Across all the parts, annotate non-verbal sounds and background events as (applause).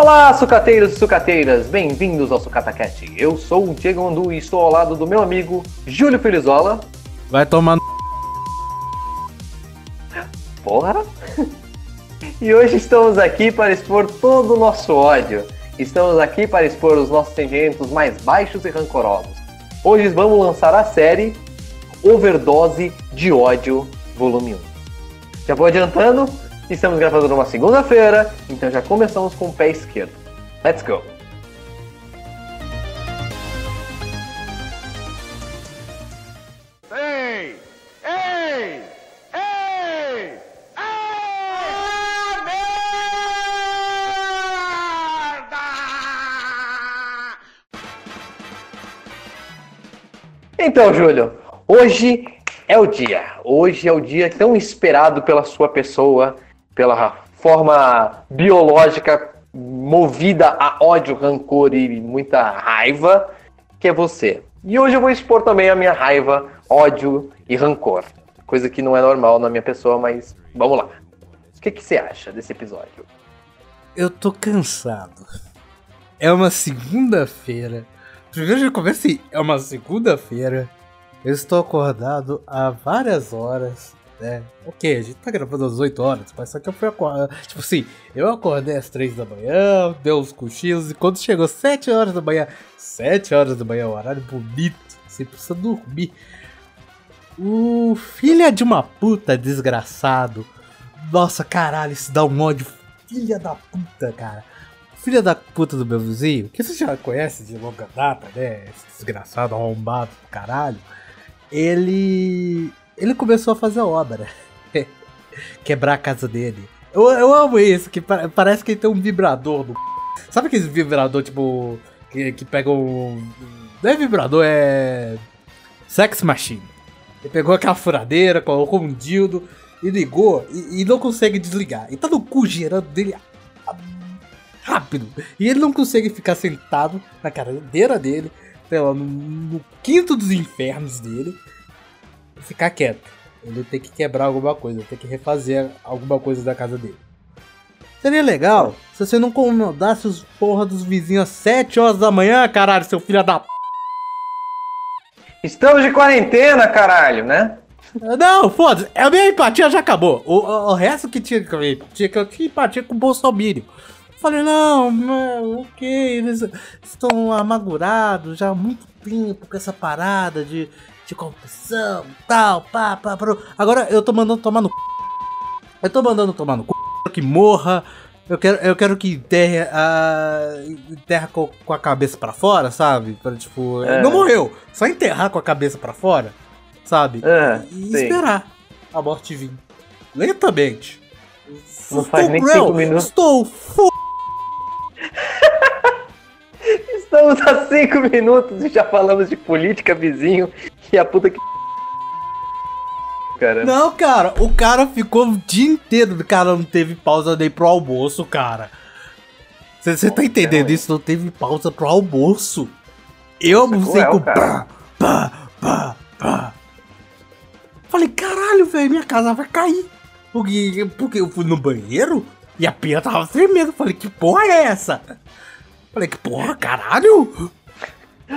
Olá, sucateiros e sucateiras, bem-vindos ao SucataCast. Eu sou o Diego Andu e estou ao lado do meu amigo Júlio Felizola. Vai tomar no... Porra! (laughs) E hoje estamos aqui para expor todo o nosso ódio. Estamos aqui para expor os nossos sentimentos mais baixos e rancorosos. Hoje vamos lançar a série Overdose de Ódio, volume 1. Já vou adiantando, estamos gravando numa segunda-feira, então já começamos com o pé esquerdo. Let's go! Ei! Ei! Ei! Ah! Então, Júlio, hoje é o dia. Hoje é o dia tão esperado pela sua pessoa, pela forma biológica movida a ódio, rancor e muita raiva, que é você. E hoje eu vou expor também a minha raiva, ódio e rancor. Coisa que não é normal na minha pessoa, mas vamos lá. O que, que você acha desse episódio? Eu tô cansado. É uma segunda-feira. Primeiro já começa assim, é uma segunda-feira. Eu estou acordado há várias horas, né? Ok, a gente tá gravando às 8 horas, mas só que eu fui acordar. Tipo assim, eu acordei às 3 da manhã, deu uns cochilos, e quando chegou 7 horas da manhã, 7 horas da manhã, horário bonito, você precisa dormir. O filha de uma puta desgraçado. Nossa, caralho, isso dá um ódio. Filha da puta, cara. Filha da puta do meu vizinho, que você já conhece de longa data, né? Esse desgraçado, arrombado do caralho. Ele. Ele começou a fazer obra. (laughs) Quebrar a casa dele. Eu, eu amo isso, que pa- parece que ele tem um vibrador no. Sabe aquele vibrador, tipo. Que, que pega um. Não é vibrador, é. Sex Machine. Ele pegou aquela furadeira, colocou um dildo e ligou e, e não consegue desligar. E tá no cu girando dele rápido. E ele não consegue ficar sentado na cadeira dele, sei lá, no, no quinto dos infernos dele ficar quieto. Ele tem que quebrar alguma coisa, tem que refazer alguma coisa da casa dele. Seria legal se você não incomodasse os porra dos vizinhos às 7 horas da manhã, caralho, seu filho da p. Estamos de quarentena, caralho, né? Não, foda-se, a minha empatia já acabou. O, o, o resto que tinha que eu empatia, que eu tinha empatia com o Bolsonaro. Falei, não, não, ok, eles estão amargurados já há muito tempo com essa parada de, de corrupção, tal, pá, pá, pá. Agora eu tô mandando tomar no c. Eu tô mandando tomar no c, que morra. Eu quero, eu quero que enterre a. enterra com, com a cabeça pra fora, sabe? Pra, tipo, É. não morreu, só enterrar com a cabeça pra fora, sabe? Ah, e sim. esperar a morte vir. Lentamente. Não faz nem cruel, cinco minutos. Estou f... (laughs) Estamos a cinco minutos e já falamos de política, vizinho e a puta que. Cara. Não, cara, o cara ficou o dia inteiro. O cara não teve pausa nem pro almoço, cara. Você tá entendendo cruel, isso? Não teve pausa pro almoço. Eu Nossa, almocei com pá, pá, pá, pá. Falei, caralho, velho, minha casa vai cair. Porque, porque eu fui no banheiro e a pia tava tremendo. Falei, que porra é essa? Falei, que porra, caralho?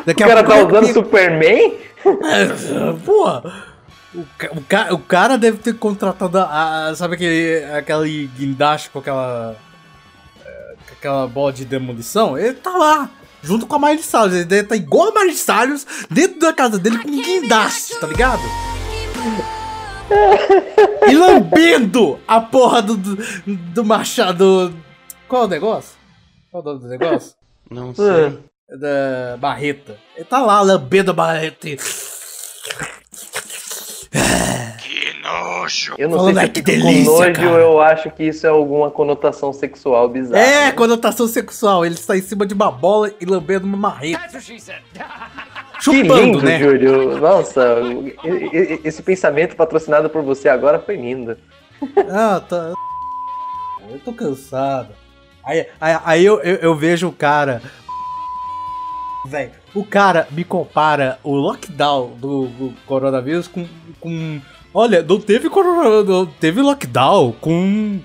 Daqui O cara tá usando Superman? (laughs) Porra! O, ca- o, ca- o cara deve ter contratado a, a- sabe aquele, aquele guindaste com aquela. com aquela bola de demolição? Ele tá lá, junto com a Miley Cyrus. Ele deve estar igual a Miley Cyrus dentro da casa dele com um guindaste, tá ligado? E lambendo a porra do, do, do machado. Qual é o negócio? Qual é o nome do negócio? Não Ah, da Barreta. Ele tá lá lambendo a Barreta. e- Que nojo! Eu não Falando, sei "Ai, se que eu delícia, com nojo cara." eu acho que isso é alguma conotação sexual bizarra. É, né? conotação sexual. Ele está em cima de uma bola e lambendo uma marreta. Que Chupando, lindo, né? Júlio. Nossa, esse pensamento patrocinado por você agora foi lindo. Ah, tá. Eu tô cansado. Aí, aí, aí eu, eu, eu vejo o cara. Velho, o cara me compara o lockdown do, do coronavírus com, com. Olha, não teve corona, não teve lockdown com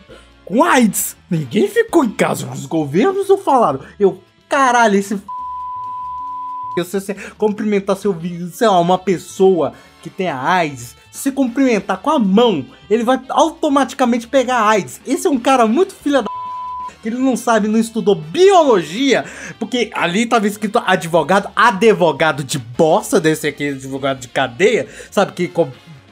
com AIDS. Ninguém ficou em casa. Os governos não falaram. Eu, caralho, esse. Se você cumprimentar seu vizinho, sei lá, uma pessoa que tem AIDS, se cumprimentar com a mão, ele vai automaticamente pegar AIDS. Esse é um cara muito filha que ele não sabe, não estudou biologia, porque ali tava escrito advogado, advogado de bosta, desse aqui, advogado de cadeia, sabe, que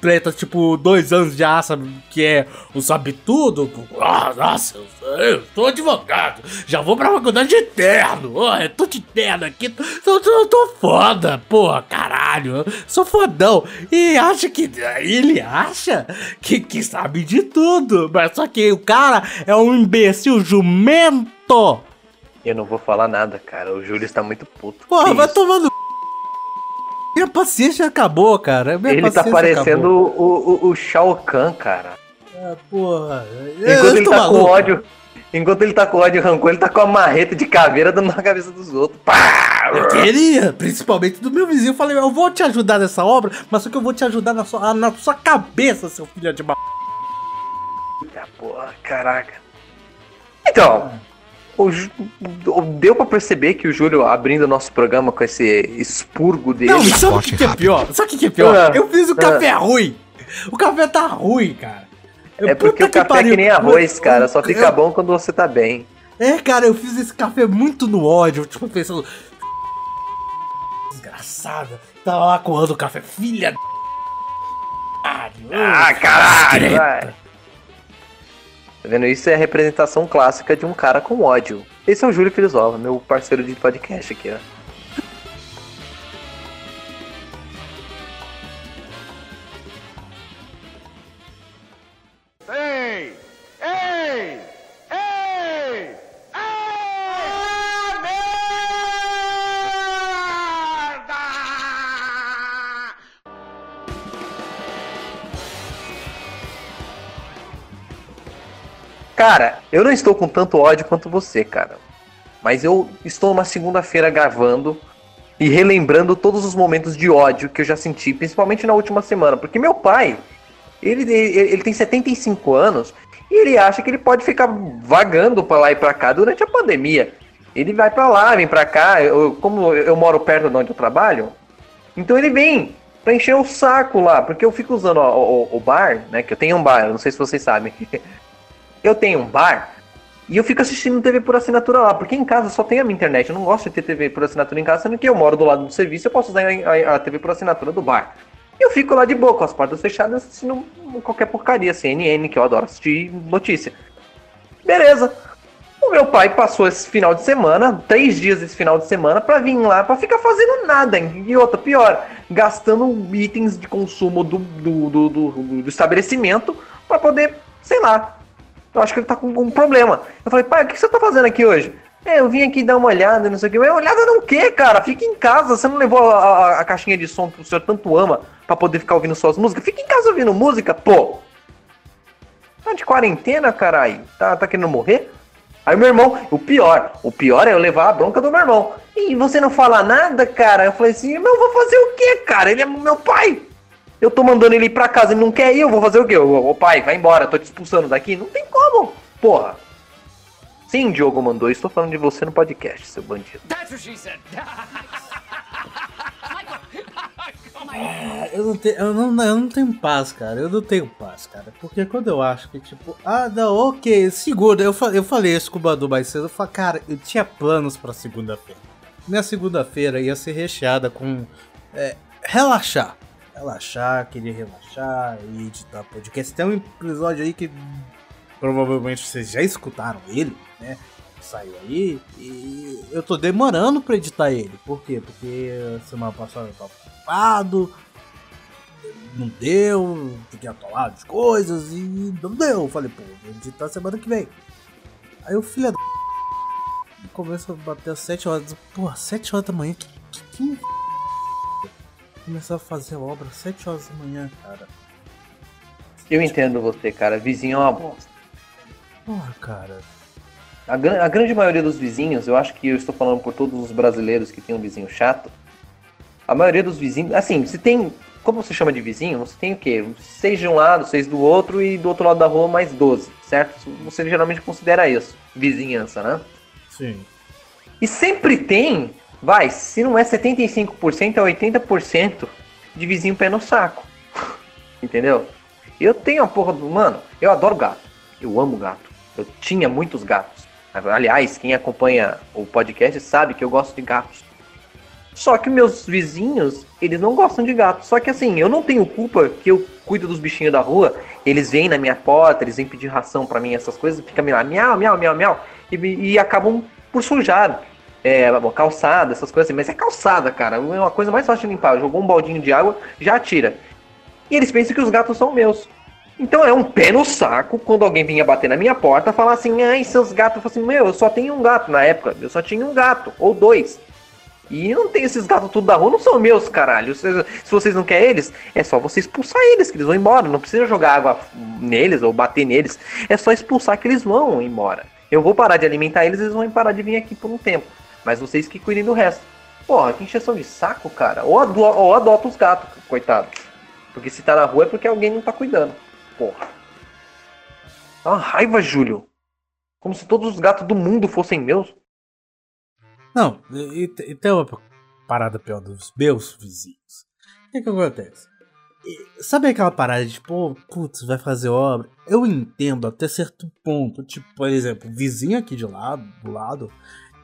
completa, tipo, dois anos já, sabe, que é o sabe tudo. Ah, nossa, eu, eu sou advogado, já vou pra faculdade de terno, ó, eu tô de terno aqui, tô, tô, tô, foda, porra, caralho, eu sou fodão. E acha que, ele acha que, que sabe de tudo, mas só que o cara é um imbecil jumento. Eu não vou falar nada, cara. O Júlio está muito puto. Porra, vai tomando. Minha paciência acabou, cara. Minha Ele tá parecendo o, o, o Shao Kahn, cara. Ah, porra. Enquanto ele tô tá com maluco. ódio. Enquanto ele tá com ódio rancor, ele tá com a marreta de caveira dando na cabeça dos outros. Pá! Eu queria, principalmente do meu vizinho. Eu falei, eu vou te ajudar nessa obra, mas só que eu vou te ajudar na sua, na sua cabeça, seu filho de ma... Ah, Porra, caraca. Então, o- deu pra perceber que o Júlio, abrindo o nosso programa com esse expurgo dele. Não, sabe o que, que é pior? Sabe o que, que é pior? Ah, eu fiz o ah. café ruim. O café tá ruim, cara. Eu- é porque o café é pariu. que nem arroz, cara. Só Eu- fica bom quando você tá bem. É, cara, eu fiz esse café muito no ódio, tipo, pensando. Desgraçada. Tava lá coando o café, filha. Ah, caralho! Tá vendo? Isso é a representação clássica de um cara com ódio. Esse é o Júlio Filosova, meu parceiro de podcast aqui, ó. Cara, eu não estou com tanto ódio quanto você, cara. Mas eu estou numa segunda-feira gravando e relembrando todos os momentos de ódio que eu já senti, principalmente na última semana. Porque meu pai, ele, ele, ele tem 75 anos e ele acha que ele pode ficar vagando pra lá e pra cá durante a pandemia. Ele vai pra lá, vem pra cá. Eu, como eu moro perto de onde eu trabalho, então ele vem pra encher o saco lá, porque eu fico usando o, o bar, né? Que eu tenho um bar, não sei se vocês sabem. Eu tenho um bar e eu fico assistindo TV por assinatura lá, porque em casa só tem a minha internet. Eu não gosto de ter TV por assinatura em casa, sendo que eu moro do lado do serviço, eu posso usar a, TV por assinatura do bar. Eu fico lá de boa, com as portas fechadas, assistindo qualquer porcaria, CNN, que eu adoro assistir notícia. Beleza. O meu pai passou esse final de semana, três dias esse final de semana, pra vir lá pra ficar fazendo nada. E outra, pior, gastando itens de consumo do, do, do, do- do estabelecimento pra poder, sei lá. Eu acho que ele tá com um problema. Eu falei, pai, o que você tá fazendo aqui hoje? É, eu vim aqui dar uma olhada, não sei o que. Mas olhada não quê, cara? Fica em casa. Você não levou a, a- a caixinha de som que o senhor tanto ama pra poder ficar ouvindo suas músicas? Fica em casa ouvindo música, pô. Tá de quarentena, caralho? Tá, tá querendo morrer? Aí meu irmão, o pior, o pior é eu levar a bronca do meu irmão. E você não fala nada, cara? Eu falei assim, eu vou fazer o quê, cara? Ele é meu pai. Eu tô mandando ele ir pra casa, ele não quer ir, eu vou fazer o quê? Ô, ô, pai, vai embora, tô te expulsando daqui. Não tem como, porra. Sim, Diogo mandou, estou falando de você no podcast, seu bandido. Eu não, tenho, eu, não, eu não tenho paz, cara. Eu não tenho paz, cara. Porque quando eu acho que, tipo, ah, não, ok, segunda. Eu, fa- eu falei isso com o Badu mais cedo. Eu falei, cara, eu tinha planos pra segunda-feira. Minha segunda-feira ia ser recheada com é, relaxar. Relaxar, queria relaxar e editar podcast. Tem um episódio aí que provavelmente vocês já escutaram ele, né? Saiu aí e eu tô demorando pra editar ele. Por quê? Porque semana passada eu tava ocupado, não deu, fiquei atolado de coisas e não deu. Eu falei, pô, vou editar semana que vem. Aí o filho da. Começa a bater às 7 horas. Porra, 7 horas da manhã? Que, que, que... Começar a fazer obra às 7 horas da manhã, cara. Eu entendo você, cara. Vizinho é uma bosta. Porra, cara. A, gran- a grande maioria dos vizinhos, eu acho que eu estou falando por todos os brasileiros que tem um vizinho chato. A maioria dos vizinhos, assim, se tem. Como você chama de vizinho? Você tem o quê? Seis de um lado, seis do outro e do outro lado da rua mais 12, certo? Você geralmente considera isso, vizinhança, né? Sim. E sempre tem, vai, se não é 75%, é 80% de vizinho pé no saco. (laughs) Entendeu? Eu tenho a porra do. Mano, eu adoro gato. Eu amo gato. Eu tinha muitos gatos. Aliás, quem acompanha o podcast sabe que eu gosto de gatos. Só que meus vizinhos, eles não gostam de gato. Só que assim, eu não tenho culpa que eu cuido dos bichinhos da rua. Eles vêm na minha porta, eles vêm pedir ração para mim, essas coisas, fica lá, miau, miau, miau, miau, e, e acabam por sujar. É, calçada, essas coisas assim. Mas é calçada, cara. É uma coisa mais fácil de limpar. Jogou um baldinho de água, já tira. E eles pensam que os gatos são meus. Então é um pé no saco quando alguém vinha bater na minha porta falar assim, ai, seus gatos. Eu falo assim, meu, eu só tenho um gato na época. Eu só tinha um gato, ou dois. E não tem esses gatos tudo da rua, não são meus, caralho. Se, se vocês não querem eles, é só você expulsar eles, que eles vão embora. Não precisa jogar água neles ou bater neles. É só expulsar que eles vão embora. Eu vou parar de alimentar eles, eles vão parar de vir aqui por um tempo. Mas vocês que cuidem do resto. Porra, que encheção de saco, cara. Ou, ado ou adota os gatos, coitado. Porque se tá na rua é porque alguém não tá cuidando. Porra. Dá uma raiva, Júlio. Como se todos os gatos do mundo fossem meus. Não, e, tem uma parada pior dos meus vizinhos. O que, que acontece? E, sabe aquela parada de, tipo, putz, vai fazer obra? Eu entendo até certo ponto. Tipo, por exemplo, vizinho aqui de lado, do lado,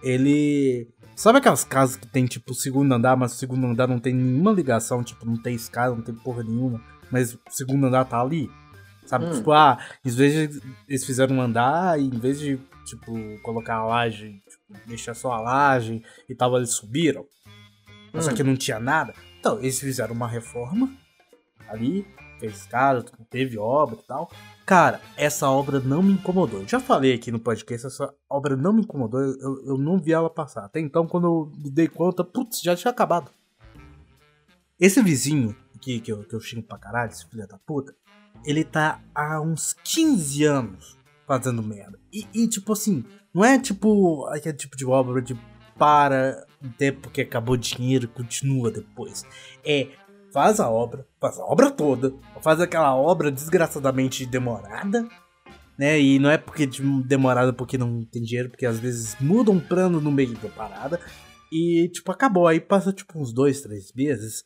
ele. Sabe aquelas casas que tem, tipo, segundo andar, mas o segundo andar não tem nenhuma ligação, tipo, não tem escada, não tem porra nenhuma, mas o segundo andar tá ali? Sabe? Hum. Tipo, ah, em vez de eles fizeram um andar e em vez de, tipo, colocar a laje deixar só a laje e tal, eles subiram. Hum. Só que não tinha nada. Então, eles fizeram uma reforma ali, fez escada, teve obra e tal. Cara, essa obra não me incomodou. Eu já falei aqui no podcast, essa obra não me incomodou, eu, eu não vi ela passar. Até então, quando eu me dei conta, putz, já tinha acabado. Esse vizinho que, que, eu, que eu xingo pra caralho, esse filho da puta, ele tá há uns 15 anos fazendo merda. E, e tipo assim, não é tipo aquele tipo de obra de para um tempo que acabou o dinheiro continua depois. É faz a obra, faz a obra toda, faz aquela obra desgraçadamente demorada, né? E não é porque demorada porque não tem dinheiro, porque às vezes muda um plano no meio da parada e tipo acabou. Aí passa tipo uns dois, três meses.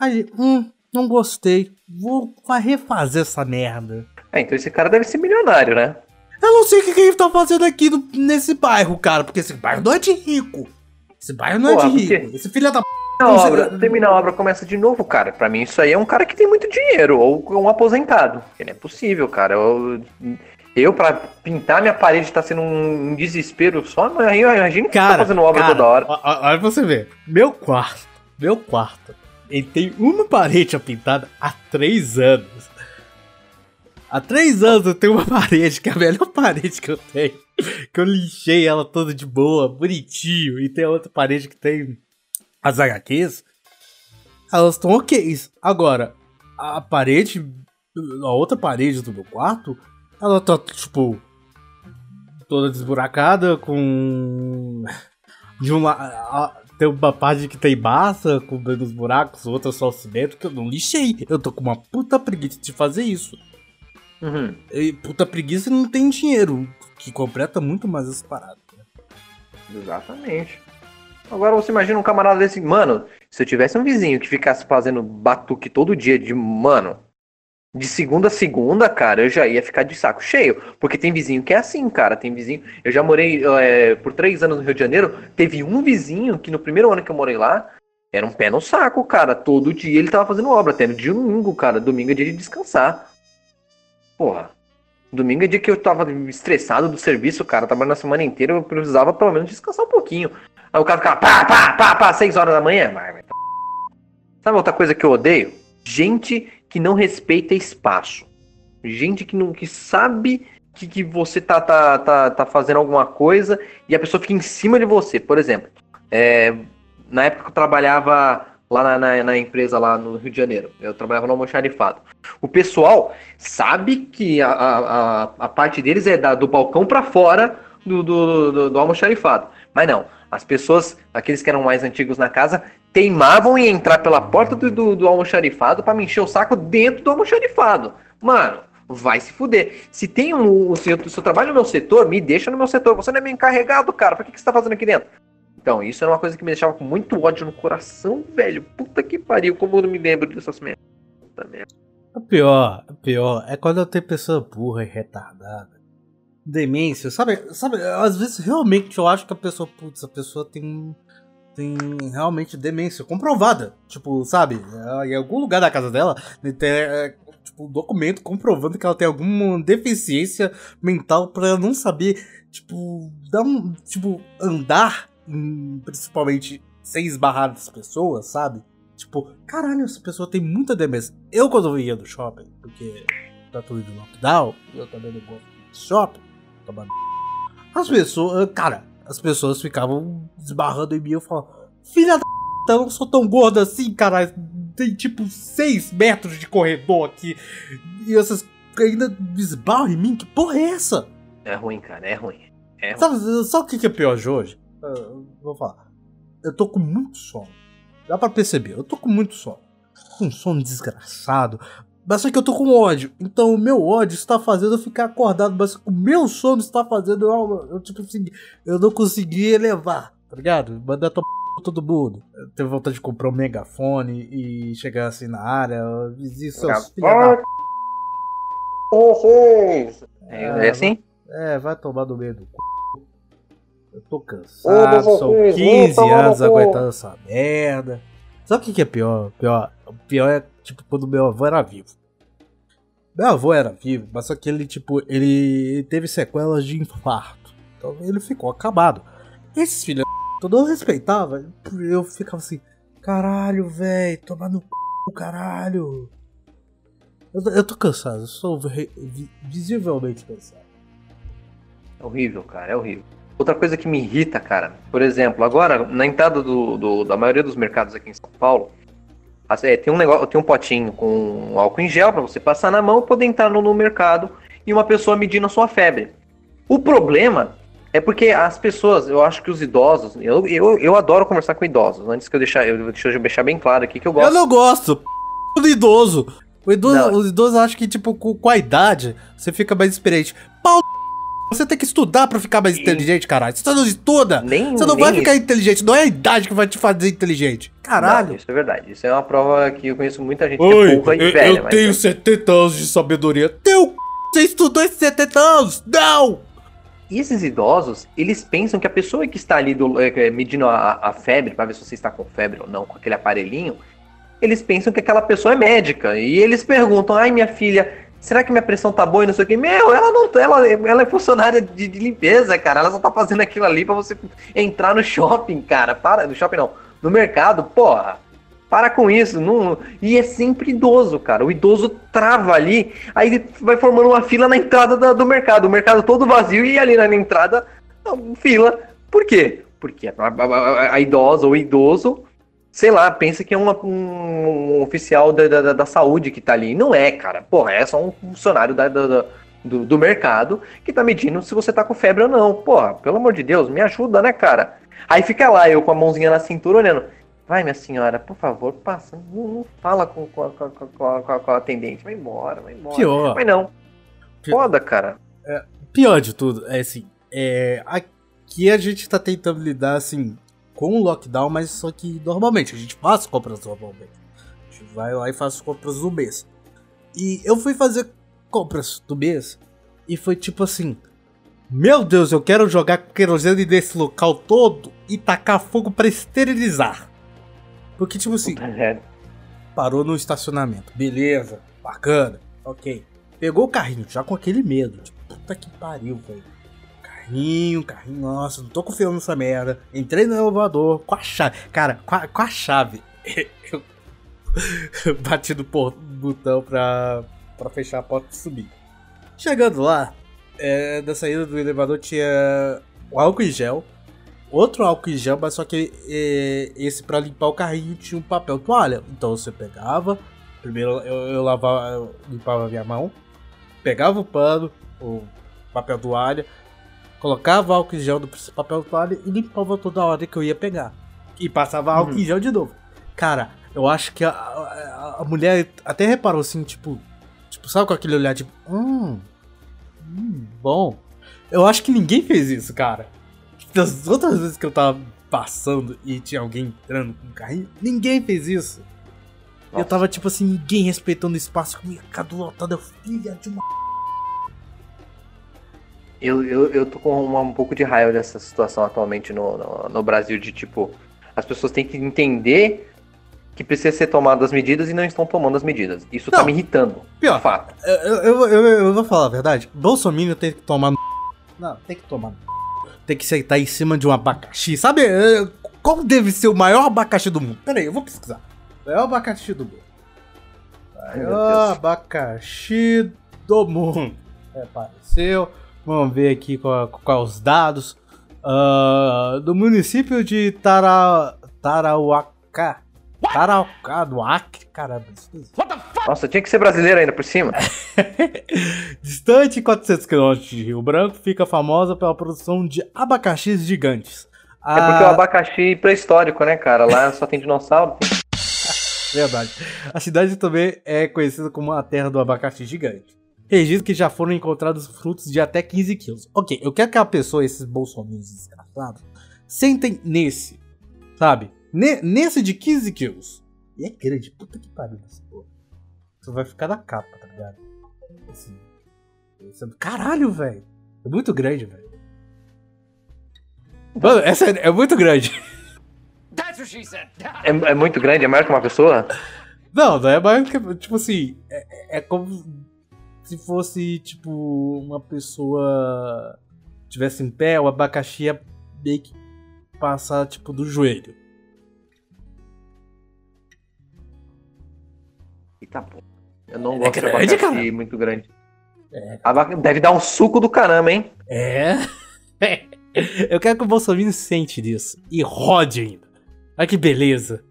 Aí, hum, não gostei, vou refazer essa merda. É, então esse cara deve ser milionário, né? Eu não sei o que, que ele tá fazendo aqui no, nesse bairro, cara, porque esse bairro não é de rico. Esse bairro não Porra, é de rico. Esse filho da p. A obra, termina a obra, começa de novo, cara. Pra mim, isso aí é um cara que tem muito dinheiro, ou um aposentado. Não é possível, cara. Eu, eu pra pintar minha parede, tá sendo um, desespero só. Imagina que cara, tá fazendo obra cara, toda hora. Olha pra você ver. Meu quarto, meu quarto, ele tem uma parede pintada há três anos. Há três anos eu tenho uma parede, que é a melhor parede que eu tenho. Que eu lixei ela toda de boa, bonitinho. E tem outra parede que tem as HQs. Elas estão ok. Agora, a parede. A outra parede do meu quarto, ela tá, tipo. Toda desburacada, com. De um lado. Tem uma parte que tem massa, cobrindo os buracos, outra só cimento, que eu não lixei. Eu tô com uma puta preguiça de fazer isso. Uhum. E puta preguiça não tem dinheiro, que completa muito mais as paradas. Né? Exatamente. Agora você imagina um camarada desse, mano, se eu tivesse um vizinho que ficasse fazendo batuque todo dia de, mano, de segunda a segunda, cara, eu já ia ficar de saco cheio. Porque tem vizinho que é assim, cara. Tem vizinho. Eu já morei é, por três anos no Rio de Janeiro. Teve um vizinho que no primeiro ano que eu morei lá, era um pé no saco, cara. Todo dia ele tava fazendo obra, até no domingo, cara. Domingo é dia de descansar. Porra. Domingo é dia que eu tava estressado do serviço, cara. Trabalhando na semana inteira, eu precisava pelo menos descansar um pouquinho. Aí o cara ficava pá, pá, pá, pá, 6 horas da manhã. Sabe outra coisa que eu odeio? Gente que não respeita espaço. Gente que não que sabe que, que você tá, tá, tá, tá fazendo alguma coisa e a pessoa fica em cima de você. Por exemplo, é, na época que eu trabalhava lá na, na, na, empresa lá no Rio de Janeiro. Eu trabalhava no almoxarifado. O pessoal sabe que a, a, a parte deles é da, do balcão para fora do, do, do, do almoxarifado. Mas não, as pessoas, aqueles que eram mais antigos na casa, teimavam em entrar pela porta do, do, do almoxarifado para me encher o saco dentro do almoxarifado. Mano, vai se fuder. Se tem um. Se eu, se eu trabalho no meu setor, me deixa no meu setor. Você não é meu encarregado, cara. Por que, que você tá fazendo aqui dentro? Então, isso era uma coisa que me deixava com muito ódio no coração, velho. Puta que pariu, como eu não me lembro dessas merdas. Puta merda. O pior, o pior é quando eu tenho pessoa burra e retardada. Demência, sabe? Sabe, às vezes realmente eu acho que a pessoa, putz, a pessoa tem tem realmente demência comprovada. Tipo, sabe? Em algum lugar da casa dela tem é, tipo, um documento comprovando que ela tem alguma deficiência mental para não saber, tipo, dar um, tipo, andar, em, principalmente sem esbarrar das pessoas, sabe? Tipo, caralho, essa pessoa tem muita demência. Eu, quando eu ia do shopping, porque tá tudo de lockdown, eu também não gosto de shopping, As pessoas, cara, as pessoas ficavam esbarrando em mim e eu falava, filha da eu não sou tão gordo assim, cara. Tem tipo 6 metros de corredor aqui. E essas ainda esbarram em mim. Que porra é essa? É ruim, cara, é ruim. É ruim. Sabe, sabe o que é pior de hoje? Eu vou falar. Eu tô com muito sono. Dá pra perceber, eu tô com muito sono. Um sono desgraçado. Mas só que eu tô com ódio. Então o meu ódio está fazendo eu ficar acordado. Mas o meu sono está fazendo eu, eu tipo assim, eu não consegui elevar, tá ligado? Mandar tomar todo mundo. Eu teve vontade de comprar um megafone e chegar assim na área. Dizer seus filhos da... É, é assim? É, vai tomar no meio do c... Eu tô cansado, são 15 anos aguentando essa merda. Sabe o que, que é pior? pior? O pior é, tipo, quando meu avô era vivo. Meu avô era vivo, mas só que ele, tipo, ele teve sequelas de infarto. Então ele ficou acabado. Esses filhos, todo eu respeitava, eu ficava assim, caralho, velho, tomar no c, caralho. Eu, eu tô cansado, eu sou visivelmente cansado. É horrível, cara, é horrível. Outra coisa que me irrita, cara, por exemplo, agora, na entrada do, do da maioria dos mercados aqui em São Paulo, é, tem um negócio, tem um potinho com álcool em gel para você passar na mão poder entrar no, no, mercado e uma pessoa medindo a sua febre. O problema é porque as pessoas, eu acho que os idosos, eu, eu, eu adoro conversar com idosos. Antes que eu deixar, eu, deixa eu deixar bem claro aqui que eu gosto. Eu não gosto do idoso. O idoso, os idosos acham que, tipo, com, com a idade, você fica mais experiente. Você tem que estudar pra ficar mais inteligente, caralho. Você não estuda, nem, você não vai ficar isso. inteligente. Não é a idade que vai te fazer inteligente. Caralho. Não, isso é verdade. Isso é uma prova que eu conheço muita gente Oi, que é burra e velha. Eu mas tenho é. 70 anos de sabedoria. Teu você estudou esses 70 anos? Não! E esses idosos, eles pensam que a pessoa que está ali do, é, medindo a, a febre, para ver se você está com febre ou não, com aquele aparelhinho, eles pensam que aquela pessoa é médica. E eles perguntam: ai, minha filha, será que minha pressão tá boa e não sei o que? Meu, ela não ela, ela é funcionária de, de, limpeza, cara. Ela só tá fazendo aquilo ali para você entrar no shopping, cara. Para, no shopping não, no mercado, porra. Para com isso, não... e é sempre idoso, cara. O idoso trava ali, aí vai formando uma fila na entrada da, do mercado. O mercado todo vazio e ali na entrada, fila. Por quê? Porque a, a, a idosa ou idoso sei lá, pensa que é uma, um, oficial da, da, da, saúde que tá ali. Não é, cara. Porra, é só um funcionário da, da, do, do mercado que tá medindo se você tá com febre ou não. Porra, pelo amor de Deus, me ajuda, né, cara? Aí fica lá, eu com a mãozinha na cintura olhando. Vai, minha senhora, por favor, passa. Não, não fala com, com, a, com, a, com, a, com a atendente. Vai embora, vai embora. Pior. Mas não. Foda, cara. É, pior de tudo, é assim. É, aqui a gente tá tentando lidar, assim, com o lockdown, mas só que normalmente a gente faz compras normalmente. A gente vai lá e faz compras do mês. E eu fui fazer compras do mês e foi tipo assim: Meu Deus, eu quero jogar querosene nesse local todo e tacar fogo para esterilizar. Porque, tipo assim, parou no estacionamento, beleza, bacana, ok. Pegou o carrinho já com aquele medo, tipo, puta que pariu, velho carrinho, carrinho, nossa, não tô confiando nessa merda. Entrei no elevador com a chave. Cara, com a, com a chave. (laughs) Eu bati no botão pra, pra fechar a porta e subir. Chegando lá, é, da saída do elevador tinha o álcool em gel. Outro álcool em gel, mas só que é, esse para limpar o carrinho tinha um papel toalha. Então você pegava, primeiro eu, eu lavava, eu limpava minha mão, pegava o pano, o papel toalha, colocava álcool em gel do papel toalha e limpava toda hora que eu ia pegar. E passava álcool uhum. em gel de novo. Cara, eu acho que a, a, a, mulher até reparou assim, tipo, Tipo, sabe com aquele olhar tipo, hum, hum, bom. Eu acho que ninguém fez isso, cara. Das outras vezes que eu tava passando e tinha alguém entrando com um carrinho, ninguém fez isso. Eu Nossa. tava tipo assim, ninguém respeitando o espaço comigo, cada lotada, filha de uma. Eu, eu, eu tô com uma- um pouco de raiva dessa situação atualmente no, no, no Brasil, de tipo, as pessoas têm que entender que precisa ser tomadas medidas e não estão tomando as medidas. Isso tá Não. me irritando. Pior. fato. Eu, eu, eu, eu vou falar a verdade. Bolsonaro tem que tomar no. Não, tem que tomar no. Tem que sentar em cima de um abacaxi. Sabe qual deve ser o maior abacaxi do mundo? Pera aí, eu vou pesquisar. Maior abacaxi do mundo. Maior abacaxi do mundo. É, apareceu. Vamos ver aqui qual, qual os dados. Ah, do município de Tara, Tarauacá. Tarauacá, do Acre, caramba. Nossa, tinha que ser brasileiro ainda por cima. (laughs) Distante 400 km de Rio Branco, fica famosa pela produção de abacaxis gigantes. É porque o A- abacaxi pré-histórico, né, cara? Lá só tem dinossauro. tem- (laughs) Verdade. A cidade também é conhecida como a terra do abacaxi gigante. Registro que já foram encontrados frutos de até 15 quilos. Ok, eu quero que a pessoa, esses bolsominions desgraçados, sentem nesse, sabe? Ne- nesse de 15 quilos. E é grande, puta que pariu essa porra. Isso vai ficar na capa, tá ligado? Assim, é caralho, velho. É muito grande, velho. Mano, essa é, é muito grande. (laughs) É, é muito grande, é maior que uma pessoa? Não, não é mais que. Tipo assim, é, é como se fosse, tipo, uma pessoa tivesse em pé, o abacaxi ia meio que passar, tipo, do joelho. Eita porra. Eu não É gosto de grande, abacaxi cara. muito grande. É. Abaca- Deve dar um suco do caramba, hein? É. (laughs) Eu quero que o Bolsonaro sente disso. E rode ainda. Olha que beleza.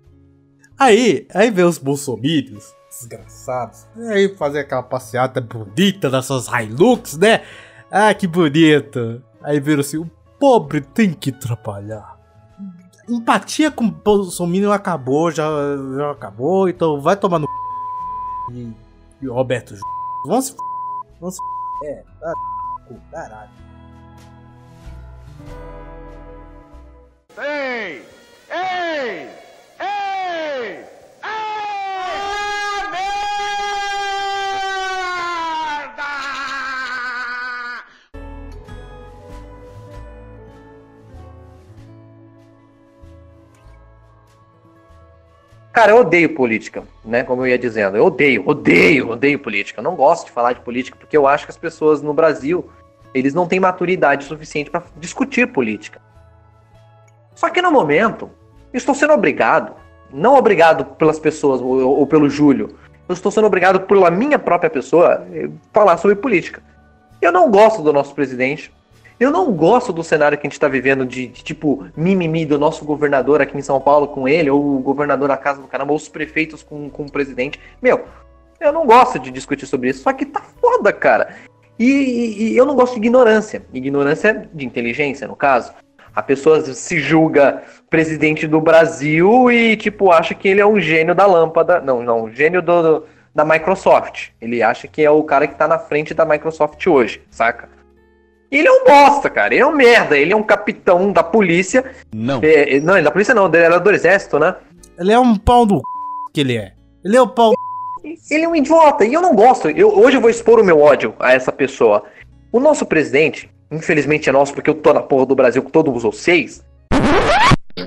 Aí, aí vem os bolsomínios, desgraçados. Aí fazer aquela passeata bonita das suas Hilux, né? Ah, que bonito. Aí viram assim, o pobre tem que trabalhar. Empatia com o Bolsonaro acabou, já, já acabou, então vai tomar no e, e Roberto Vamos se f... Vamos se f... É, tá caralho. Ei! Ei! Ei! Cara, eu odeio política, né? Como eu ia dizendo. Eu odeio, odeio, odeio política. Eu não gosto de falar de política porque eu acho que as pessoas no Brasil, eles não têm maturidade suficiente para discutir política. Só que no momento, estou sendo obrigado, não obrigado pelas pessoas ou, ou pelo Júlio, eu estou sendo obrigado pela minha própria pessoa eh, falar sobre política. Eu não gosto do nosso presidente. Eu não gosto do cenário que a gente está vivendo de, de, tipo mimimi do nosso governador aqui em São Paulo com ele, ou o governador da casa do caramba, ou os prefeitos com, com o presidente. Meu, eu não gosto de discutir sobre isso, só que tá foda, cara. E, e- e eu não gosto de ignorância. Ignorância de inteligência, no caso. A pessoa se julga presidente do Brasil e, tipo, acha que ele é um gênio da lâmpada. Não, não, um gênio do, do- da Microsoft. Ele acha que é o cara que tá na frente da Microsoft hoje, saca? E ele é um bosta, cara. Ele é um merda. Ele é um capitão da polícia. Não. É, é, não, ele da polícia não, ele era do exército, né? Ele é um pau do c... que ele é. Ele é o pau Ele é um idiota e eu não gosto. Eu, hoje eu vou expor o meu ódio a essa pessoa. O nosso presidente, infelizmente é nosso porque eu tô na porra do Brasil com todos vocês.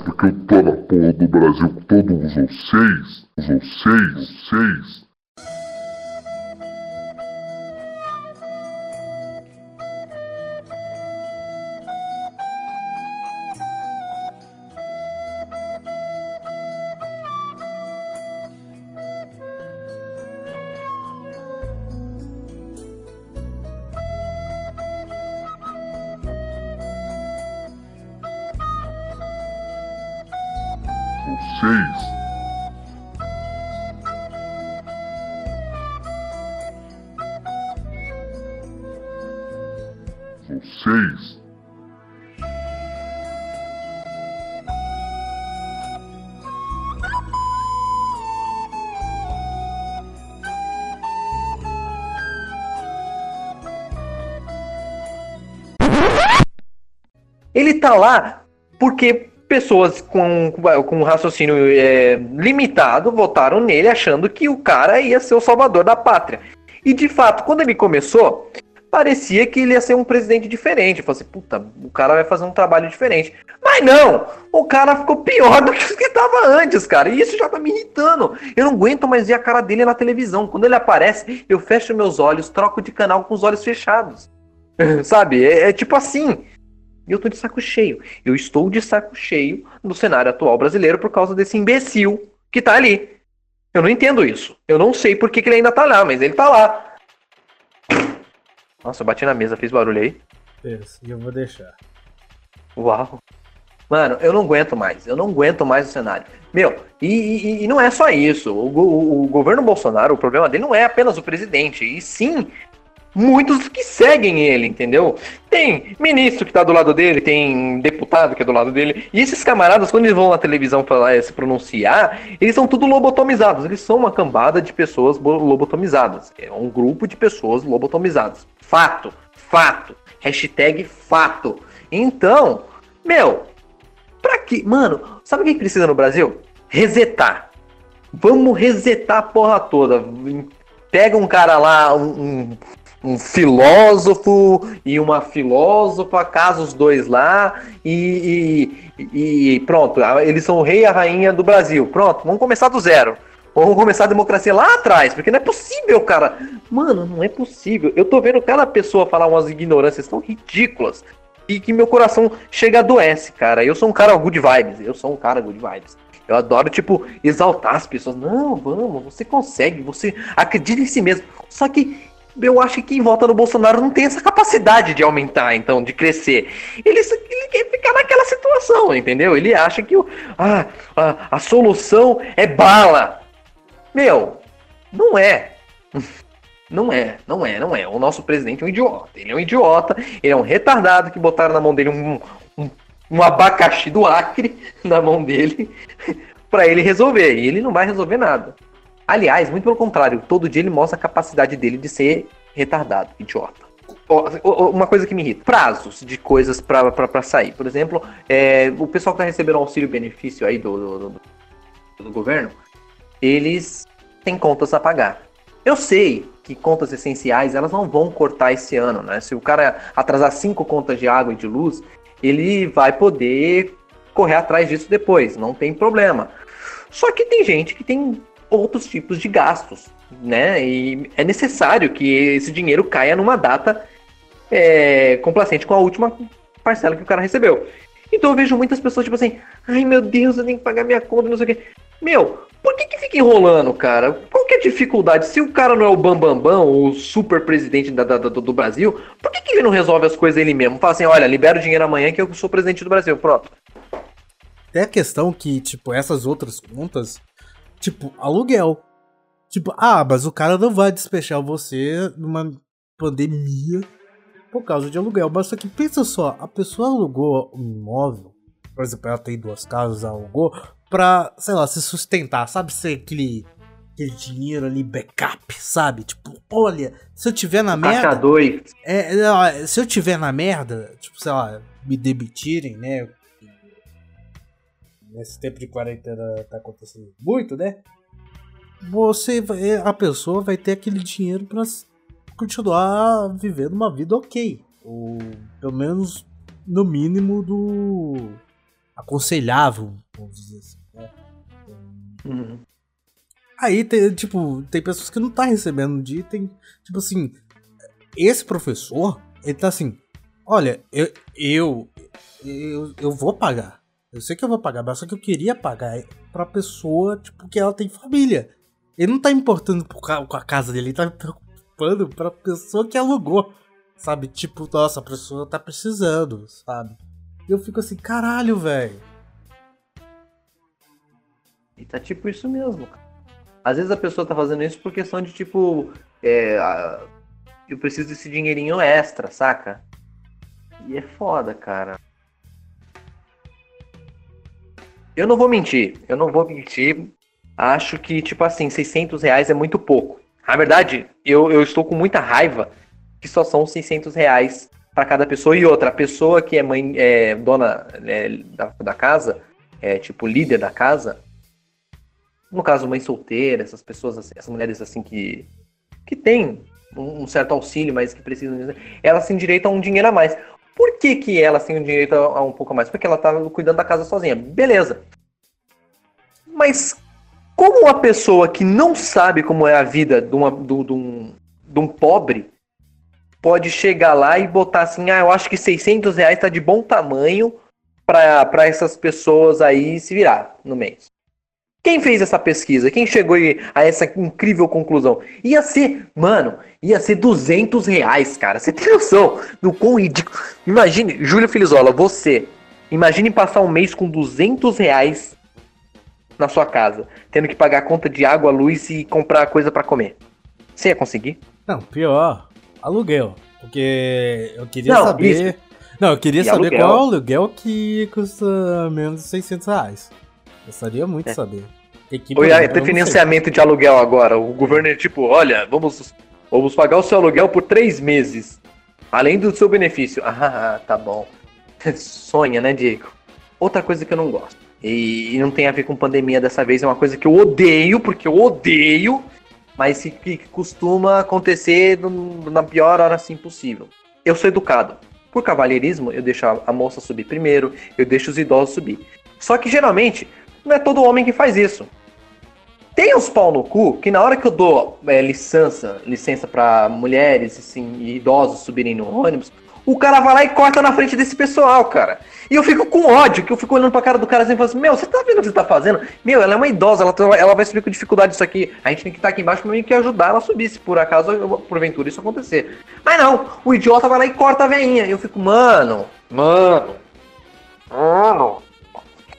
Porque eu tô na porra do Brasil com todos vocês, vocês, vocês. Vocês. Ele tá lá porque pessoas com, com raciocínio é, limitado votaram nele achando que o cara ia ser o salvador da pátria. E de fato, quando ele começou, parecia que ele ia ser um presidente diferente. Eu falei assim, puta, o cara vai fazer um trabalho diferente. Mas não! O cara ficou pior (laughs) do que o que estava antes, cara. E isso já tá me irritando. Eu não aguento mais ver a cara dele na televisão. Quando ele aparece, eu fecho meus olhos, troco de canal com os olhos fechados. (laughs) Sabe? É, é tipo assim. E eu tô de saco cheio. Eu estou de saco cheio no cenário atual brasileiro por causa desse imbecil que tá ali. Eu não entendo isso. Eu não sei por que, que ele ainda tá lá, mas ele tá lá. Nossa, eu bati na mesa, fiz barulho aí. Isso, e eu vou deixar. Uau. Mano, eu não aguento mais. Eu não aguento mais o cenário. Meu, e, e, e não é só isso. O, o, o, governo Bolsonaro, o problema dele não é apenas o presidente, e sim muitos que seguem ele, entendeu? Tem ministro que tá do lado dele, tem deputado que é do lado dele. E esses camaradas, quando eles vão na televisão falar, se pronunciar, eles são tudo lobotomizados. Eles são uma cambada de pessoas lobotomizadas. É um grupo de pessoas lobotomizadas. Fato, fato. Hashtag fato. Então, meu, pra que. Mano, sabe o que precisa no Brasil? Resetar. Vamos resetar a porra toda. Pega um cara lá, um, um filósofo e uma filósofa, casa os dois lá e, e, e, pronto, eles são o rei e a rainha do Brasil. Pronto, vamos começar do zero. Vamos começar a democracia lá atrás, porque não é possível, cara. Mano, não é possível. Eu tô vendo cada pessoa falar umas ignorâncias tão ridículas e que meu coração chega a adoece, cara. Eu sou um cara good vibes. Eu sou um cara good vibes. Eu adoro, tipo, exaltar as pessoas. Não, vamos, você consegue, você acredita em si mesmo. Só que eu acho que quem vota no Bolsonaro não tem essa capacidade de aumentar, então, de crescer. Ele, ele quer ficar naquela situação, entendeu? Ele acha que ah, a, a solução é bala. Meu, não é. (laughs) Não é, não é, não é. O nosso presidente é um idiota. Ele é um idiota, ele é um retardado que botaram na mão dele um, um, um abacaxi do Acre (laughs) na mão dele (laughs) para ele resolver. E ele não vai resolver nada. Aliás, muito pelo contrário, todo dia ele mostra a capacidade dele de ser retardado, idiota. Uma coisa que me irrita: prazos de coisas para sair. Por exemplo, é, o pessoal que está recebendo auxílio benefício aí do, do, do, do governo eles têm contas a pagar. Eu sei que contas essenciais elas não vão cortar esse ano, né? Se o cara atrasar cinco contas de água e de luz, ele vai poder correr atrás disso depois, não tem problema. Só que tem gente que tem outros tipos de gastos, né? E é necessário que esse dinheiro caia numa data é, complacente com a última parcela que o cara recebeu. Então eu vejo muitas pessoas tipo assim, ai meu Deus, eu tenho que pagar minha conta, não sei o quê. Meu, por que, que fica enrolando, cara? Qual que é a dificuldade? Se o cara não é o Bambambam, Bam, Bam, o super presidente da, da, do, do, Brasil, por que, que ele não resolve as coisas ele mesmo? Fala assim, olha, libera o dinheiro amanhã que eu sou presidente do Brasil, pronto. Tem a questão que, tipo, essas outras contas, tipo, aluguel. Tipo, ah, mas o cara não vai despechar você numa pandemia por causa de aluguel. Mas só que pensa só, a pessoa alugou um imóvel, por exemplo, ela tem duas casas, alugou, pra, sei lá, se sustentar, sabe? Ser aquele, aquele dinheiro ali, backup, sabe? Tipo, olha, se eu tiver na merda. Dois. É, é se eu tiver na merda, tipo, sei lá, me demitirem, né? Nesse tempo de quarentena tá acontecendo muito, né? Você vai, a pessoa vai ter aquele dinheiro para continuar vivendo uma vida ok. Ou pelo menos no mínimo do aconselhável, vamos dizer assim. Uhum. Aí tem, tipo, tem pessoas que não tá recebendo de tem, tipo assim, esse professor, ele tá assim, olha, eu, eu, eu, eu vou pagar. Eu sei que eu vou pagar, mas só que eu queria pagar pra pessoa, tipo, que ela tem família. Ele não tá importando com a casa dele, ele tá preocupando pra pessoa que alugou. Sabe? Tipo, nossa, a pessoa tá precisando, sabe? E eu fico assim, caralho, velho. E tá tipo isso mesmo. Às vezes a pessoa tá fazendo isso por questão de tipo. É, eu preciso desse dinheirinho extra, saca? E é foda, cara. Eu não vou mentir, eu não vou mentir. Acho que, tipo assim, 600 reais é muito pouco. Na verdade, eu, eu estou com muita raiva que só são 600 reais para cada pessoa e outra. A pessoa que é mãe, é dona é, da, da casa, é tipo líder da casa, no caso mãe solteira, essas pessoas, essas mulheres assim que que tem um certo auxílio, mas que precisam, elas têm direito a um dinheiro a mais. Por que, que elas têm um direito a um pouco a mais? Porque ela tá cuidando da casa sozinha. Beleza. Mas como uma pessoa que não sabe como é a vida de, uma, de, de, um, de um pobre pode chegar lá e botar assim, ah, eu acho que 600 reais tá de bom tamanho para essas pessoas aí se virar no mês. Quem fez essa pesquisa? Quem chegou a essa incrível conclusão? Ia ser, mano, ia ser 200 reais, cara. Você tem noção do quão ridículo? Imagine, Júlio Filizola, você. Imagine passar um mês com 200 reais na sua casa, tendo que pagar a conta de água, luz e comprar coisa para comer. Você ia conseguir? Não, pior aluguel. Porque eu queria não, saber. Isso. Não, eu queria e saber aluguel. qual aluguel que custa menos de 600 reais. Gostaria muito de é. saber. Oi, aí, tem financiamento de aluguel agora. O governo é tipo, olha, vamos, vamos pagar o seu aluguel por três meses. Além do seu benefício. Ah, tá bom. (laughs) Sonha, né, Diego? Outra coisa que eu não gosto. E não tem a ver com pandemia dessa vez, é uma coisa que eu odeio, porque eu odeio mas que costuma acontecer na pior hora assim possível. Eu sou educado. Por cavalheirismo, eu deixo a moça subir primeiro, eu deixo os idosos subir. Só que geralmente, não é todo homem que faz isso. Tem uns pau no cu que na hora que eu dou é, licença, licença para mulheres assim, e idosos subirem no ônibus, o cara vai lá e corta na frente desse pessoal, cara. E eu fico com ódio, que eu fico olhando pra cara do cara assim e falo assim, meu, você tá vendo o que você tá fazendo? Meu, ela é uma idosa, ela, tá, ela vai subir com dificuldade isso aqui. A gente tem que estar tá aqui embaixo pra mim que ajudar ela a subir, se por acaso, porventura, isso acontecer. Mas não, o idiota vai lá e corta a veinha. E eu fico, mano, mano, mano.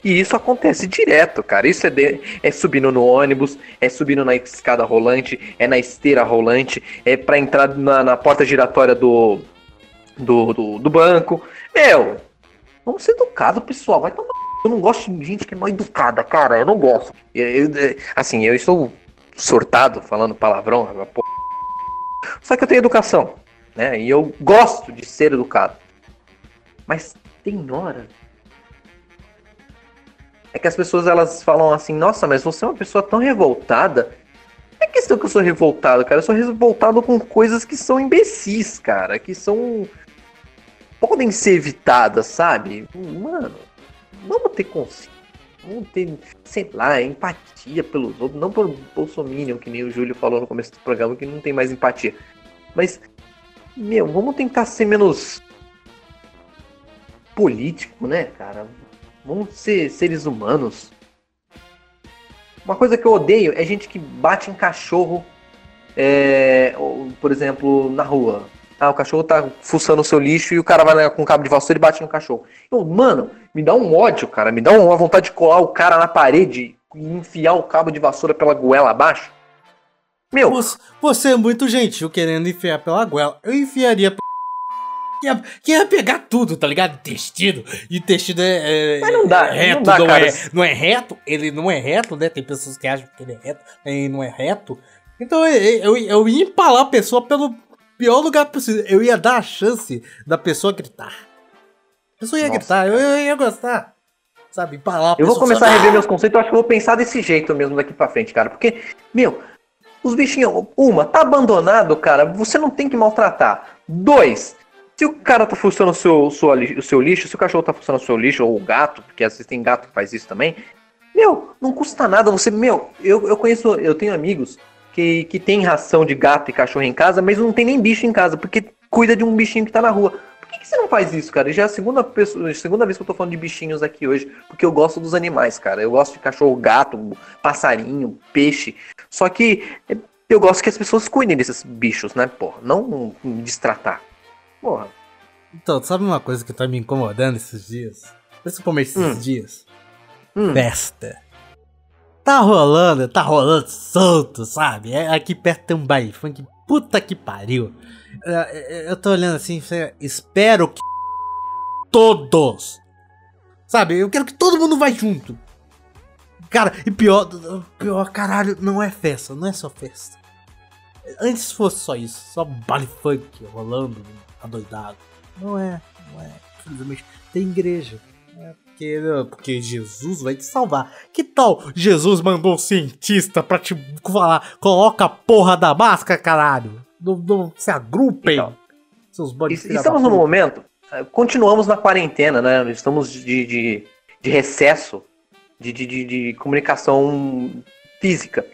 E isso acontece direto, cara. Isso é, de, é subindo no ônibus, é subindo na escada rolante, é na esteira rolante, é para entrar na, na porta giratória do, do, do, do banco. Meu, vamos ser educados, pessoal. Vai tomar. Eu não gosto de gente que é mal educada, cara. Eu não gosto. Eu, eu, assim, eu estou surtado falando palavrão. Só que eu tenho educação, né? E eu gosto de ser educado. Mas tem hora. É que as pessoas elas falam assim: Nossa, mas você é uma pessoa tão revoltada é questão que eu sou revoltado, cara. Eu sou revoltado com coisas que são imbecis, cara. Que são podem ser evitadas, sabe? Mano, vamos ter consciência. Vamos ter, sei lá, empatia pelos outros. Não pelo Bolsonaro, que nem o Júlio falou no começo do programa, que não tem mais empatia. Mas, meu, vamos tentar ser menos político, né, cara? Vamos ser seres humanos. Uma coisa que eu odeio é gente que bate em cachorro, é, por exemplo, na rua. Ah, o cachorro tá fuçando o seu lixo e o cara vai com um cabo de vassoura e bate no cachorro. Eu, mano, me dá um ódio, cara. Me dá uma vontade de colar o cara na parede e enfiar o cabo de vassoura pela goela abaixo. Meu. Você, você é muito gentil querendo enfiar pela goela. Eu enfiaria p... que ia, ia pegar tudo, tá ligado? Intestino. E intestino é, é. Mas não dá, é reto, não, dá, não cara. É, não é reto. Ele não é reto, né? Tem pessoas que acham que ele é reto, ele não é reto. Então eu, eu, eu ia empalar a pessoa pelo, pior lugar possível. Eu ia dar a chance da pessoa gritar. A pessoa ia Nossa, gritar, eu, eu, ia gostar. Sabe, palavra. Eu vou começar a rever meus conceitos, eu acho que eu vou pensar desse jeito mesmo daqui pra frente, cara. Porque, meu, os bichinhos, uma, tá abandonado, cara, você não tem que maltratar. Dois, se o cara tá funcionando o seu, o seu lixo, se o cachorro tá funcionando o seu lixo, ou o gato, porque às vezes tem gato que faz isso também, meu, não custa nada você, meu, eu, eu conheço, eu tenho amigos que, que tem ração de gato e cachorro em casa, mas não tem nem bicho em casa, porque cuida de um bichinho que tá na rua. Por que, que você não faz isso, cara? Já é a segunda, pessoa, a segunda vez que eu tô falando de bichinhos aqui hoje, porque eu gosto dos animais, cara. Eu gosto de cachorro, gato, passarinho, peixe. Só que eu gosto que as pessoas cuidem desses bichos, né, porra? Não destratar. Porra. Então, sabe uma coisa que tá me incomodando esses dias? Principalmente esses hum. dias? Hum. Festa. Tá rolando, tá rolando solto, sabe? É, aqui perto tem um baile funk, puta que pariu. É, é, eu tô olhando assim, espero que todos, sabe? Eu quero que todo mundo vá junto. Cara, e pior, pior, caralho, não é festa, não é só festa. Antes fosse só isso, só baile funk rolando, adoidado. Não é, não é. Simplesmente tem igreja. É porque, porque Jesus vai te salvar. Que tal Jesus mandou um cientista pra te falar, coloca a porra da máscara, caralho? Não, não se agrupem. Então, seus Estamos no momento, eh, continuamos na quarentena, né? Estamos de, de, de recesso de, de, de, de comunicação física.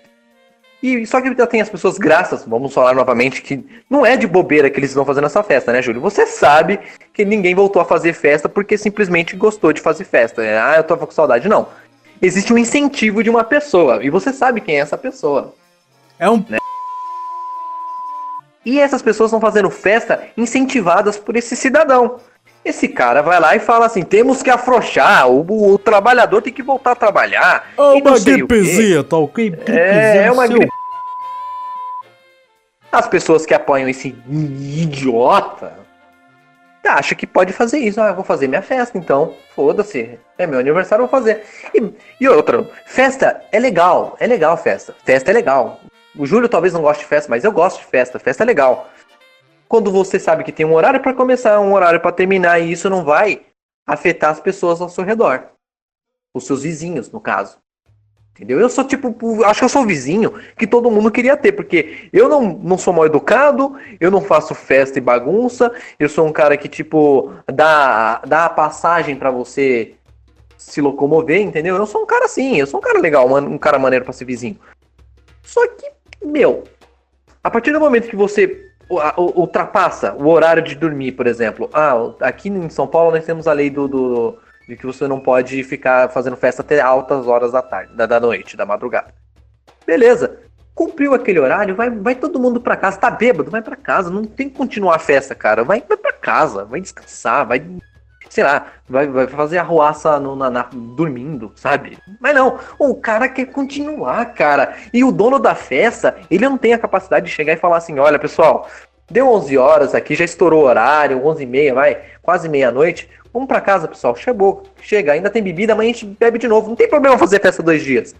E só que ainda tem as pessoas graças, vamos falar novamente, que não é de bobeira que eles estão fazendo essa festa, né, Júlio? Você sabe que ninguém voltou a fazer festa porque simplesmente gostou de fazer festa. né? Ah, eu tô com saudade. Não. Existe um incentivo de uma pessoa. E você sabe quem é essa pessoa. É um E essas pessoas estão fazendo festa incentivadas por esse cidadão. Esse cara vai lá e fala assim: temos que afrouxar, o, o trabalhador tem que voltar a trabalhar. É uma o gripezinha, tá ok? É, é uma gripe. As pessoas que apoiam esse idiota acham que pode fazer isso. Ah, eu vou fazer minha festa, então. Foda-se. É meu aniversário, eu vou fazer. E, e outra, festa é legal. É legal festa. Festa é legal. O Júlio talvez não goste de festa, mas eu gosto de festa. Festa é legal. Quando você sabe que tem um horário pra começar, um horário pra terminar, e isso não vai afetar as pessoas ao seu redor. Os seus vizinhos, no caso. Entendeu? Eu sou tipo, acho que eu sou o vizinho que todo mundo queria ter, porque eu não, não sou mal educado, eu não faço festa e bagunça, eu sou um cara que, tipo, dá, dá a passagem pra você se locomover, entendeu? Eu sou um cara assim, eu sou um cara legal, um, um cara maneiro pra ser vizinho. Só que, meu, a partir do momento que você ultrapassa o horário de dormir, por exemplo, ah, aqui em São Paulo nós temos a lei do, do- de que você não pode ficar fazendo festa até altas horas da tarde, da, da noite, da madrugada. Beleza. Cumpriu aquele horário, vai, vai todo mundo pra casa. Tá bêbado, vai pra casa. Não tem que continuar a festa, cara. Vai, vai pra casa, vai descansar, vai. Sei lá, vai, vai fazer arruaça no, na, na- dormindo, sabe? Mas não, o cara quer continuar, cara. E o dono da festa, ele não tem a capacidade de chegar e falar assim: olha, pessoal, deu 11 horas aqui, já estourou o horário, 11 e meia, vai, quase meia-noite. Vamos pra casa, pessoal. Chegou, chega, ainda tem bebida, amanhã a gente bebe de novo. Não tem problema fazer festa dois dias.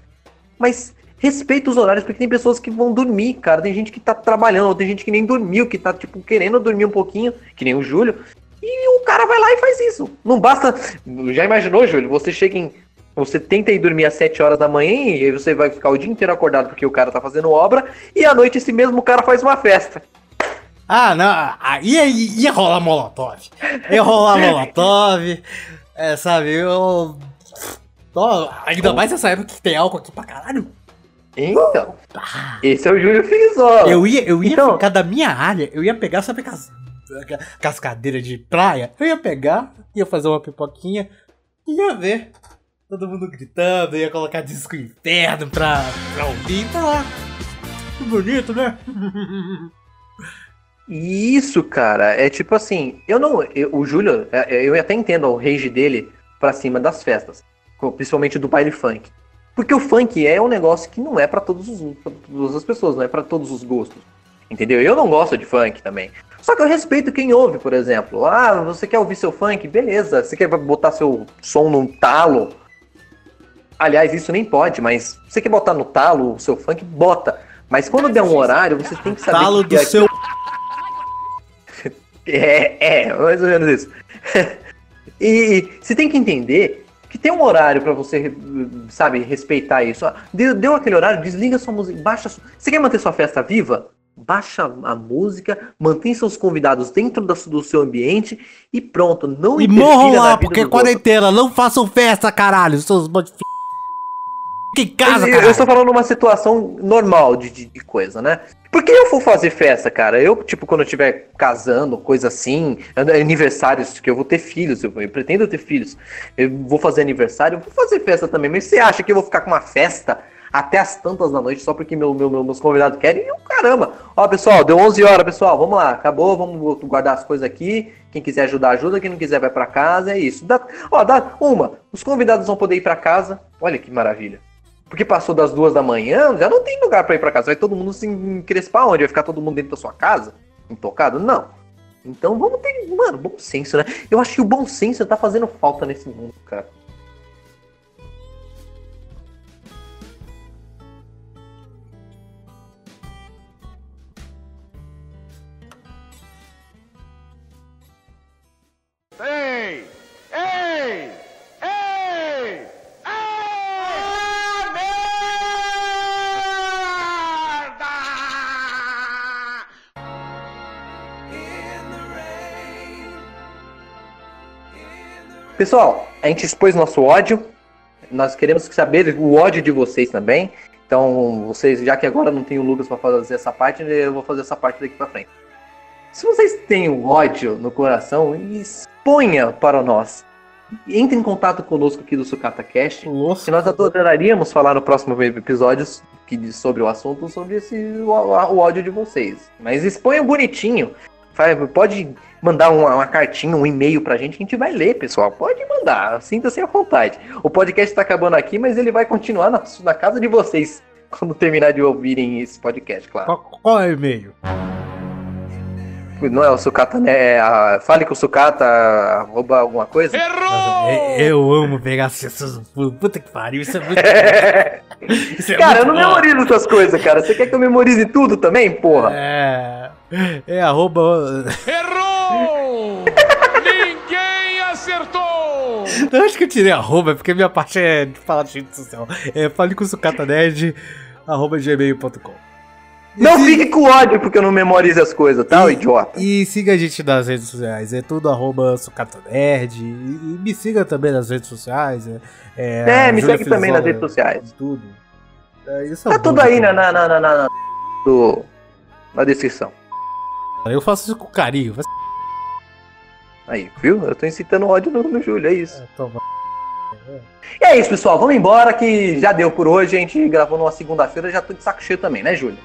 Mas respeita os horários, porque tem pessoas que vão dormir, cara. Tem gente que tá trabalhando, tem gente que nem dormiu, que tá, tipo, querendo dormir um pouquinho, que nem o Júlio. E o cara vai lá e faz isso. Não basta. Já imaginou, Júlio? Você chega em. Você tenta ir dormir às 7 horas da manhã e aí você vai ficar o dia inteiro acordado porque o cara tá fazendo obra, e à noite esse mesmo cara faz uma festa. Ah, não. Aí ia, ia rolar molotov. Ia rolar molotov. É, sabe, eu. Ó, ainda mais nessa época que tem álcool aqui pra caralho. Então, esse é o Júlio Fizola. Eu ia, eu ia Então- ficar da minha área, eu ia pegar, sabe aquelas, aquelas cadeiras de praia? Eu ia pegar, ia fazer uma pipoquinha, e ia ver. Todo mundo gritando, ia colocar disco inferno pra, pra ouvir, tá lá. Que bonito, né? (laughs) Isso, cara, é tipo assim, eu não, eu- o Júlio, é- eu até entendo o rage dele pra cima das festas, principalmente do baile funk. Porque o funk é um negócio que não é pra todos os pra todas as pessoas, não é pra todos os gostos. Entendeu? Eu não gosto de funk também. Só que eu respeito quem ouve, por exemplo. Ah, você quer ouvir seu funk? Beleza. Você quer botar seu som num talo? Aliás, isso nem pode, mas você quer botar no talo o seu funk? Bota. Mas quando der um horário, você tem que saber Talo que do é- seu. (laughs) é, é, mais ou menos isso. (laughs) e você tem que entender que tem um horário pra você, sabe, respeitar isso. Ah, Deu, deu aquele horário, desliga sua música, baixa. sua- Você quer manter sua festa viva? Baixa a música, mantém seus convidados dentro da- do seu ambiente e pronto. Não E morram lá, porque é quarentena, não façam festa, caralho, seus bode em casa, eu, eu estou falando uma situação normal de, de, de coisa, né? Por que eu vou fazer festa, cara? Eu, tipo, quando eu estiver casando, coisa assim, aniversários, que eu vou ter filhos, eu, eu pretendo ter filhos, eu vou fazer aniversário, eu vou fazer festa também. Mas você acha que eu vou ficar com uma festa até as tantas da noite só porque meu, meu- meu- meus convidados querem? E, caramba! Ó, pessoal, deu 11 horas, pessoal, vamos lá, acabou, vamos guardar as coisas aqui. Quem quiser ajudar, ajuda. Quem não quiser, vai pra casa. É isso. Dá, ó, dá uma. Os convidados vão poder ir pra casa. Olha que maravilha. Porque passou das duas da manhã, já não tem lugar pra ir pra casa. Vai todo mundo se encrespar onde? Vai ficar todo mundo dentro da sua casa? Intocado? Não. Então vamos ter, mano, bom senso, né? Eu acho que o bom senso tá fazendo falta nesse mundo, cara. Pessoal, a gente expôs nosso ódio. Nós queremos saber o ódio de vocês também. Então, vocês, já que agora não tem o Lucas para fazer essa parte, eu vou fazer essa parte daqui para frente. Se vocês têm o ódio no coração, exponha para nós. Entre em contato conosco aqui do Sucata Cast. Nossa. Que nós adoraríamos falar no próximo episódio sobre o assunto, sobre esse, o, o ódio de vocês. Mas exponha bonitinho. Pode mandar uma, uma cartinha, um e-mail pra gente a gente vai ler, pessoal. Pode mandar, sinta-se à vontade. O podcast tá acabando aqui, mas ele vai continuar na, na casa de vocês quando terminar de ouvirem esse podcast, claro. Qual, qual é o e-mail? Não é o sucata, né? É a- fale com o sucata, arroba alguma coisa. Errou! Eu amo pegar as pessoas no pulo. Puta que pariu, isso é muito. (laughs) Isso é cara, eu muito não bom. memorizo essas coisas, cara. Você quer que eu memorize tudo também, porra? É. É arroba. Errou! Ninguém acertou! (laughs) Eu acho que eu tirei arroba, porque minha parte é de falar de rede social. É fale com sucata nerd, arroba gmail.com. Não fique com ódio porque eu não memorizo as coisas, tá, E- idiota? E siga a gente nas redes sociais, é tudo arroba sucata nerd. E, e me siga também nas redes sociais. É, É, a me Júlia segue também nas redes sociais. Tudo. É, é Tá bom, tudo aí né, na, na, na, na, na, do- na descrição. Eu faço isso com carinho. Aí, viu? Eu tô incitando ódio no, no Júlio, é isso. Então, vai. E é isso, pessoal. Vamos embora que já deu por hoje. A gente gravou numa segunda-feira, já tô de saco cheio também, né, Júlio?